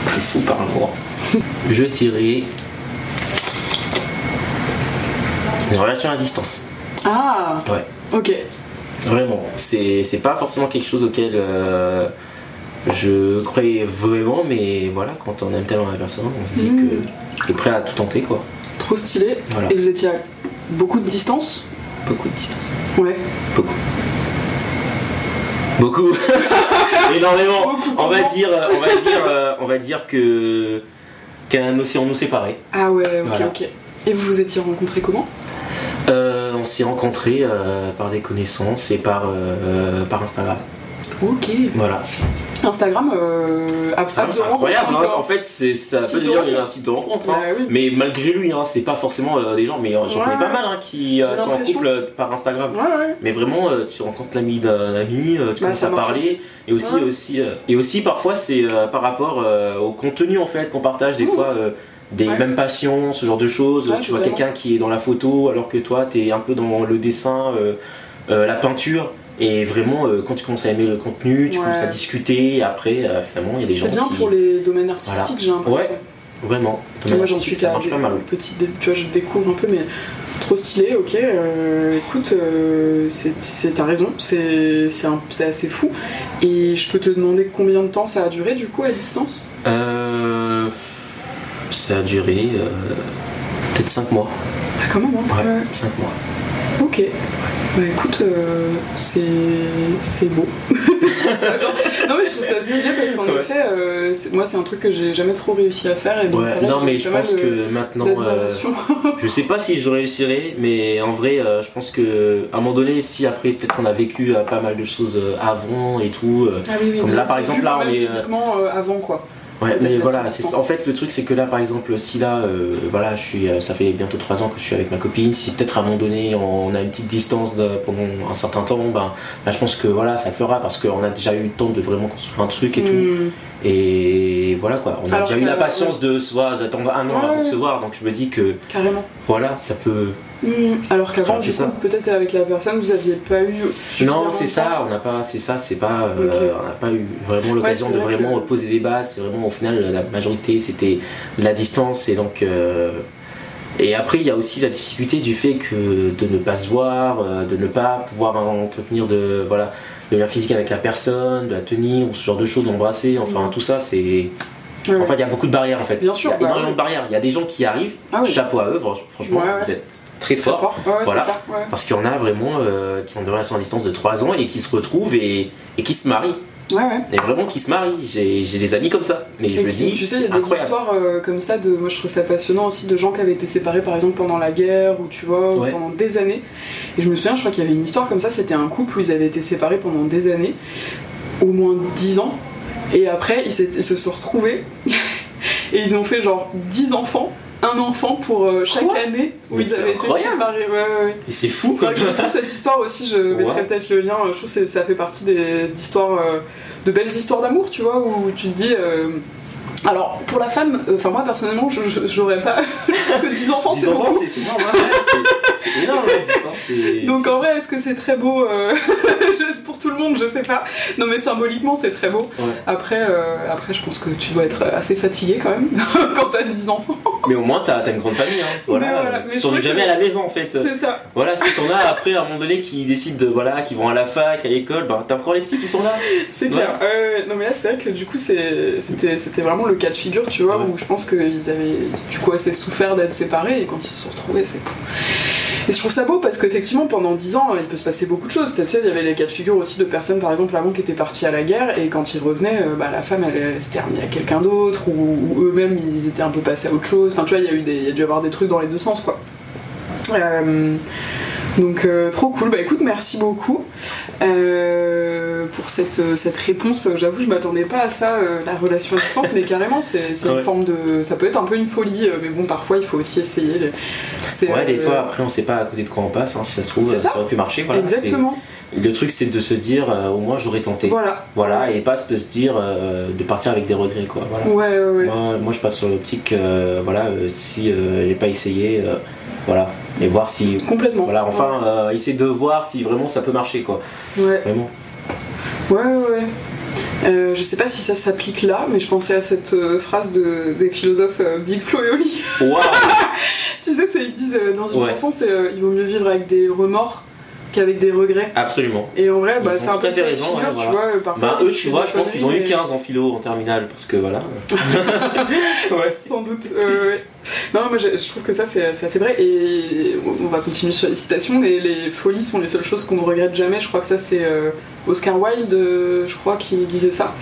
Plus fou par amour. je dirais. Une relation à distance. Ah Ouais. Ok. Vraiment. C'est pas forcément quelque chose auquel. Euh, je croyais vraiment, mais voilà, quand on aime tellement la personne, on se dit mmh. que est prêt à tout tenter quoi. Trop stylé. Et vous étiez à beaucoup de distance Beaucoup de distance. Ouais. Beaucoup. Beaucoup. Énormément. on va dire, euh, on va dire, euh, on va dire que qu'un océan nous séparait. Ah ouais, ok, ok. Et vous vous étiez rencontrés comment euh, On s'est rencontrés par des connaissances et par, par Instagram. Ok. Voilà. Instagram, euh, ah, c'est incroyable. Hein. en fait, c'est ça peut dire il y a un site de rencontre. Hein. Bah mais malgré lui, hein, c'est pas forcément euh, des gens, mais euh, j'en connais pas mal hein, qui euh, sont en couple par Instagram. Mais vraiment, tu rencontres l'ami d'un ami, tu bah, commences à parler, et aussi, aussi, et aussi parfois c'est par rapport au contenu en fait qu'on partage des fois. des mêmes passions, ce genre de choses. tu vois quelqu'un qui est dans la photo alors que toi tu es un peu dans le dessin, la peinture. Et vraiment, euh, quand tu commences à aimer le contenu, tu commences à discuter, et après, euh, finalement, il y a des gens qui... C'est bien pour les domaines artistiques, j'ai l'impression. Ouais, vraiment. Moi, j'en suis ça marche pas mal. Petit, tu vois, je découvre un peu, mais trop stylé, ok. Euh, écoute, c'est, t'as raison, c'est, assez fou. Et je peux te demander combien de temps ça a duré, du coup, à distance? Euh, Ça a duré peut-être 5 mois. Ah, quand même, hein Ouais, 5 mois. Ok. Bah écoute, euh, c'est beau. non mais je trouve ça stylé parce qu'en effet, euh, moi c'est un truc que j'ai jamais trop réussi à faire. Et ouais, non mais je pense que maintenant, euh, je sais pas si je réussirai, mais en vrai, je pense que à un moment donné, si après peut-être on a vécu pas mal de choses avant et tout, ah, oui, oui, comme là par exemple là on est avant quoi. Ouais, mais voilà, c'est en fait le truc c'est que là par exemple si là euh, voilà je suis euh, ça fait bientôt 3 ans que je suis avec ma copine si peut-être à un moment donné on a une petite distance de- pendant un certain temps ben là, je pense que voilà ça le fera parce qu'on a déjà eu le temps de vraiment construire un truc et tout Hmm. Et voilà quoi on a Alors déjà eu la patience de se voir d'attendre un an avant de ouais. se voir donc je me dis que Carrément. voilà ça peut Hmm. Alors qu'avant, du c'est coup, ça. peut-être avec la personne, vous aviez pas eu. non c'est ça on n'a pas c'est ça c'est pas euh, on n'a pas eu vraiment l'occasion de vrai vraiment que- poser des bases c'est vraiment au final la majorité c'était de la distance et donc euh, et après il y a aussi la difficulté du fait que de ne pas se voir euh, de ne pas pouvoir entretenir de voilà de la physique avec la personne de la tenir ou ce genre de choses d'embrasser enfin tout ça c'est Ouais, enfin il y a beaucoup de barrières en fait Bien sûr, il y a bah énormément ouais. de barrières il y a des gens qui arrivent Ah oui. chapeau à eux franch- franchement Ouais, vous êtes très Très forts fort. Voilà. parce qu'il y en a vraiment euh, qui ont des relations à distance de 3 ans et qui se retrouvent et, et qui se marient. Ouais, ouais. Et vraiment qui se marient. J'ai j'ai des amis comme ça. Mais je Et me qui- dis, tu sais, il y a des incroyable. histoires euh, comme ça de. Moi, je trouve ça passionnant aussi de gens qui avaient été séparés, par exemple, pendant la guerre, ou tu vois, Ouais. pendant des années. Et je me souviens, je crois qu'il y avait une histoire comme ça, c'était un couple où ils avaient été séparés pendant des années, au moins 10 ans. Et après, ils, ils se sont retrouvés, et ils ont fait genre 10 enfants, un enfant pour euh, chaque Quoi année où Mais ils c'est avaient été séparés. Ouais, ouais, ouais. Et c'est fou quoi. Je retrouve cette histoire aussi, je mettrai peut-être le lien. Je trouve que ça fait partie des d'histoires, euh, de belles histoires d'amour, tu vois, où tu te dis. Alors, pour la femme, euh, enfin moi personnellement, je- j'aurais pas que 10 enfants, 10 c'est enfants, c'est c'est énorme. hein. C'est- énorme. 10 ans, c'est- Donc en vrai, est-ce que c'est très beau euh, Pour tout le monde, je sais pas. Non mais symboliquement, c'est très beau. Ouais. Après, euh, après, je pense que tu dois être assez fatigué quand même quand t'as 10 enfants. Mais au moins, t'as t'as une grande famille. Hein. Voilà. Mais voilà, mais Tu crois jamais que- à la maison en fait. C'est ça. Voilà, si t'en as après à un moment donné qui décident de voilà, qui vont à la fac, à l'école, bah t'as encore les petits qui sont là. C'est clair. Ouais, ouais, non mais là c'est vrai que du coup c'était vraiment le cas de figure, tu vois, Ouais. où je pense qu'ils avaient du coup assez souffert d'être séparés et quand ils se sont retrouvés, c'est fou. Et je trouve ça beau parce qu'effectivement pendant 10 ans il peut se passer beaucoup de choses. Tu sais, il y avait les cas de figure aussi de personnes par exemple avant qui étaient parties à la guerre et quand ils revenaient, euh, bah, la femme elle, elle s'était remise à quelqu'un d'autre ou, ou eux-mêmes ils étaient un peu passés à autre chose. Enfin tu vois, il y a eu des, il y a dû y avoir des trucs dans les deux sens quoi. Euh, donc euh, trop cool, bah écoute merci beaucoup euh, pour cette, euh, cette réponse. J'avoue je m'attendais pas à ça, euh, la relation à distance, mais carrément c'est une forme de... Ça peut être un peu une folie, euh, mais bon parfois il faut aussi essayer. les- Ouais, des fois après on sait pas à côté de quoi on passe, hein, si ça se trouve, ça, ça aurait pu marcher. Voilà, Exactement, Le truc c'est de se dire euh, au moins j'aurais tenté. voilà. Voilà, et pas de se dire euh, de partir avec des regrets quoi. Voilà. Ouais, ouais, ouais. Moi, moi, je passe sur l'optique, euh, voilà, si j'ai pas essayé, voilà, et voir si, Complètement. voilà, enfin, essayer de voir si vraiment ça peut marcher quoi. Ouais, Vraiment. Ouais, ouais. ouais. Euh, je sais pas si ça s'applique là, mais je pensais à cette euh, phrase de, des philosophes euh, Big Flo et Oli. Waouh. tu sais, ils disent euh, dans une Ouais. chanson, c'est euh, il vaut mieux vivre avec des remords qu'avec des regrets. Absolument. Et en vrai, bah, c'est un peu fait raison, figure, ouais, tu voilà. vois. Parfois, Bah eux, tu vois, je pense qu'ils ont eu conneries, 15 en philo en terminale parce que voilà. Ouais, sans doute. ouais. Non, moi je, je trouve que ça c'est assez vrai. Et on va continuer sur les citations. Les, les folies sont les seules choses qu'on ne regrette jamais. Je crois que ça c'est euh, Oscar Wilde, euh, je crois, qui disait ça,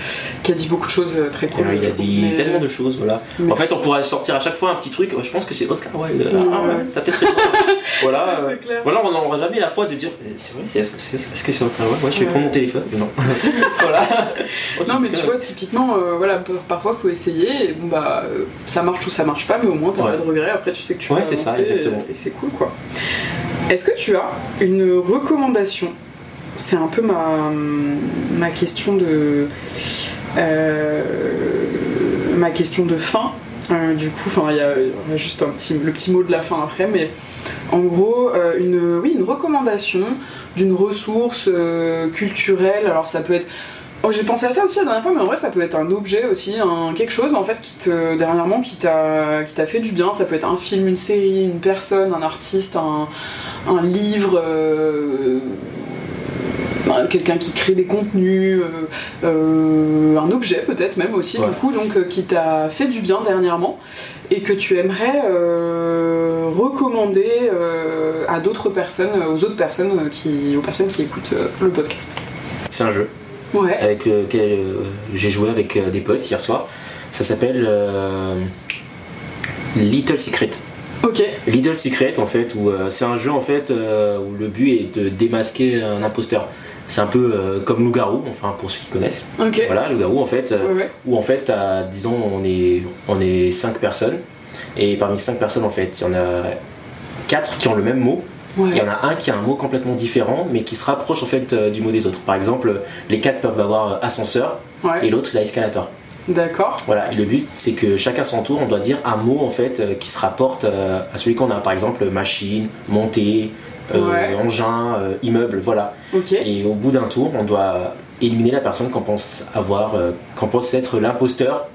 qui a dit beaucoup de choses euh, très cool. il je a trouve. dit Mais- tellement de choses, voilà. mais- En fait, on pourrait sortir à chaque fois un petit truc. Je pense que c'est Oscar Wilde. Ouais. Ah ouais, t'as peut-être voilà. Ouais, euh. Voilà, on n'aura jamais la foi de dire eh, c'est vrai, c'est est-ce que c'est est-ce que c'est Ouais, je vais Ouais. prendre mon téléphone. Non. voilà. Non, mais tu vois, typiquement, euh, voilà, parfois faut essayer. Et bon, bah, euh, ça marche ou ça marche pas, mais au moins t'as Ouais. pas de regrets. Après, tu sais que tu Ouais, vas c'est ça, exactement. Et, et c'est cool, quoi. Est-ce que tu as une recommandation? C'est un peu ma, ma question de. euh, ma question de fin. Euh, du coup, enfin, il y a il y a juste un petit, le petit mot de la fin après, mais en gros, euh, une, oui, une recommandation d'une ressource euh, culturelle. Alors, ça peut être Oh, j'ai pensé à ça aussi la dernière fois, mais en vrai, ça peut être un objet aussi, un, quelque chose en fait qui te dernièrement qui t'a qui t'a fait du bien. Ça peut être un film, une série, une personne, un artiste, un, un livre. euh, quelqu'un qui crée des contenus, euh, euh, un objet peut-être même aussi Ouais. du coup, donc qui t'a fait du bien dernièrement et que tu aimerais recommander à d'autres personnes, aux autres personnes qui, aux personnes qui écoutent le podcast. C'est un jeu. Ouais. avec lequel euh, j'ai joué avec euh, des potes hier soir. Ça s'appelle euh, Little Secret. Ok. Little Secret en fait, où euh, c'est un jeu en fait euh, où le but est de démasquer un imposteur. c'est un peu euh, comme loup-garou, enfin pour ceux qui connaissent. Ok. Voilà, loup-garou en fait, euh, Ouais, ouais. où en fait, disons, on est, on est 5 personnes, et parmi ces 5 personnes, en fait, il y en a 4 qui ont le même mot, Ouais. il y en a un qui a un mot complètement différent, mais qui se rapproche en fait euh, du mot des autres. Par exemple, les 4 peuvent avoir euh, ascenseur, Ouais. et l'autre, il a escalator. D'accord. Voilà, et le but, c'est que chacun son tour, on doit dire un mot en fait euh, qui se rapporte à celui qu'on a. Par exemple, machine, montée, euh, engin, euh, immeuble, voilà. Et au bout d'un tour, on doit éliminer la personne qu'on pense avoir, euh, qu'on pense être l'imposteur.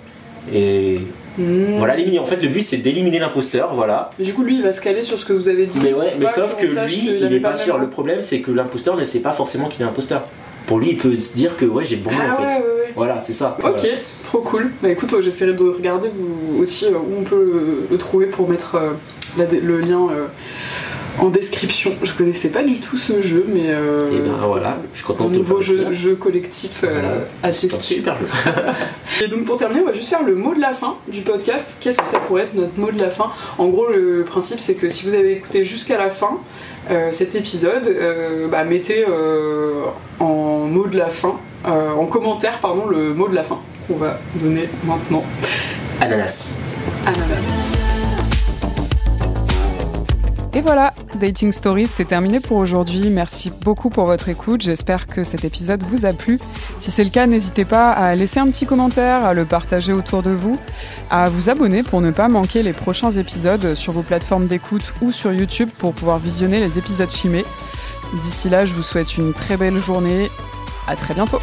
Et Hmm. voilà, éliminer. En fait, le but, c'est d'éliminer l'imposteur, voilà. Du coup, lui, il va se caler sur ce que vous avez dit. Mais ouais, mais sauf que lui, il n'est pas sûr. Le problème, c'est que l'imposteur ne sait pas forcément qu'il est imposteur. Pour lui, il peut se dire que ouais, j'ai le bon Ah en fait. ouais, ouais, ouais. Voilà, c'est ça. Ok, Voilà. trop cool. Bah écoute, euh, j'essaierai de regarder vous aussi euh, où on peut le, le trouver pour mettre euh, la- le lien euh, en description. Je connaissais pas du tout ce jeu, mais euh, Et ben voilà, je suis content un de nouveau jeu, collectif euh, à tester. super jeu. Et donc pour terminer, on va juste faire le mot de la fin du podcast. Qu'est-ce que ça pourrait être notre mot de la fin? En gros, le principe c'est que si vous avez écouté jusqu'à la fin euh, cet épisode, euh, bah, mettez en mot de la fin, en commentaire pardon, le mot de la fin qu'on va donner maintenant. Ananas. Ananas. Et voilà, Dating Stories, c'est terminé pour aujourd'hui. Merci beaucoup pour votre écoute. J'espère que cet épisode vous a plu. Si c'est le cas, n'hésitez pas à laisser un petit commentaire, à le partager autour de vous, à vous abonner pour ne pas manquer les prochains épisodes sur vos plateformes d'écoute ou sur YouTube pour pouvoir visionner les épisodes filmés. D'ici là, je vous souhaite une très belle journée. À très bientôt.